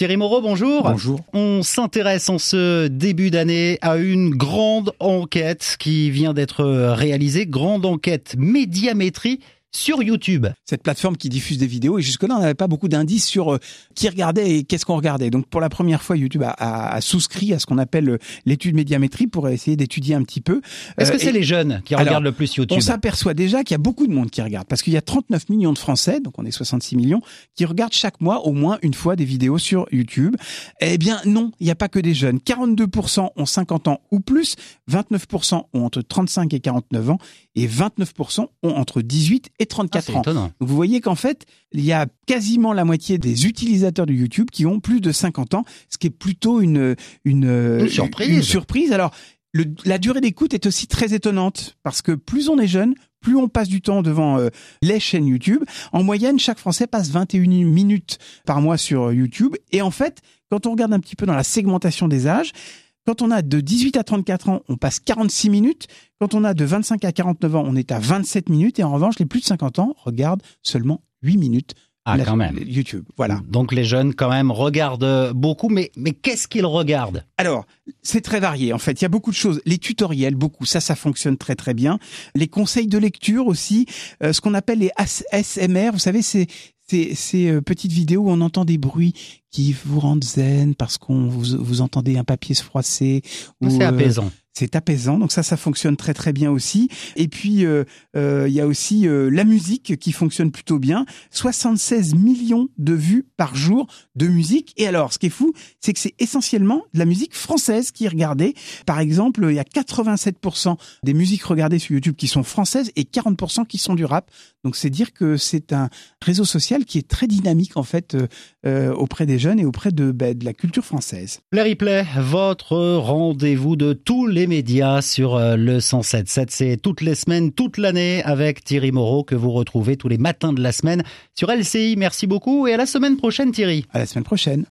Thierry Moreau, bonjour. Bonjour. On s'intéresse en ce début d'année à une grande enquête qui vient d'être réalisée, grande enquête médiamétrie sur YouTube. Cette plateforme qui diffuse des vidéos et jusque-là on n'avait pas beaucoup d'indices sur euh, qui regardait et qu'est-ce qu'on regardait. Donc pour la première fois YouTube a, a, souscrit à ce qu'on appelle euh, l'étude médiamétrie pour essayer d'étudier un petit peu. Est-ce que euh, c'est les jeunes qui regardent le plus YouTube On s'aperçoit déjà qu'il y a beaucoup de monde qui regarde parce qu'il y a 39 millions de Français, donc on est 66 millions, qui regardent chaque mois au moins une fois des vidéos sur YouTube. Eh bien non, il n'y a pas que des jeunes. 42% ont 50 ans ou plus, 29% ont entre 35 et 49 ans et 29% ont entre 18 et 34 ah, ans. vous voyez qu'en fait, il y a quasiment la moitié des utilisateurs de YouTube qui ont plus de 50 ans, ce qui est plutôt une une, surprise. surprise. Alors la durée d'écoute est aussi très étonnante parce que plus on est jeune, plus on passe du temps devant euh, les chaînes YouTube. En moyenne, chaque Français passe 21 minutes par mois sur YouTube. Et en fait, quand on regarde un petit peu dans la segmentation des âges, quand on a de 18 à 34 ans, on passe 46 minutes. Quand on a de 25 à 49 ans, on est à 27 minutes. Et en revanche, les plus de 50 ans regardent seulement 8 minutes. Ah, quand même. YouTube, voilà. Donc les jeunes, quand même, regardent beaucoup, mais, mais qu'est-ce qu'ils regardent? Alors, c'est très varié, en fait. Il y a beaucoup de choses. Les tutoriels, beaucoup. Ça, ça fonctionne très, très bien. Les conseils de lecture aussi. Euh, ce qu'on appelle les ASMR, vous savez, c'est ces, euh, petites vidéos où on entend des bruits qui vous rendent zen parce qu'on vous, vous entendez un papier se froisser. C'est apaisant c'est apaisant. Donc ça, ça fonctionne très très bien aussi. Et puis euh, euh, il y a aussi euh, la musique qui fonctionne plutôt bien. 76 millions de vues par jour de musique. Et alors, ce qui est fou, c'est que c'est essentiellement de la musique française qui est regardée. Par exemple, il y a 87% des musiques regardées sur YouTube qui sont françaises et 40% qui sont du rap. Donc c'est dire que c'est un réseau social qui est très dynamique en fait auprès des jeunes et auprès de, bah, de la culture française. Le replay, votre rendez-vous de tous les médias sur euh, le 107.7. C'est toutes les semaines, toute l'année avec Thierry Moreau que vous retrouvez tous les matins de la semaine sur LCI. Merci beaucoup et à la semaine prochaine Thierry. À la semaine prochaine.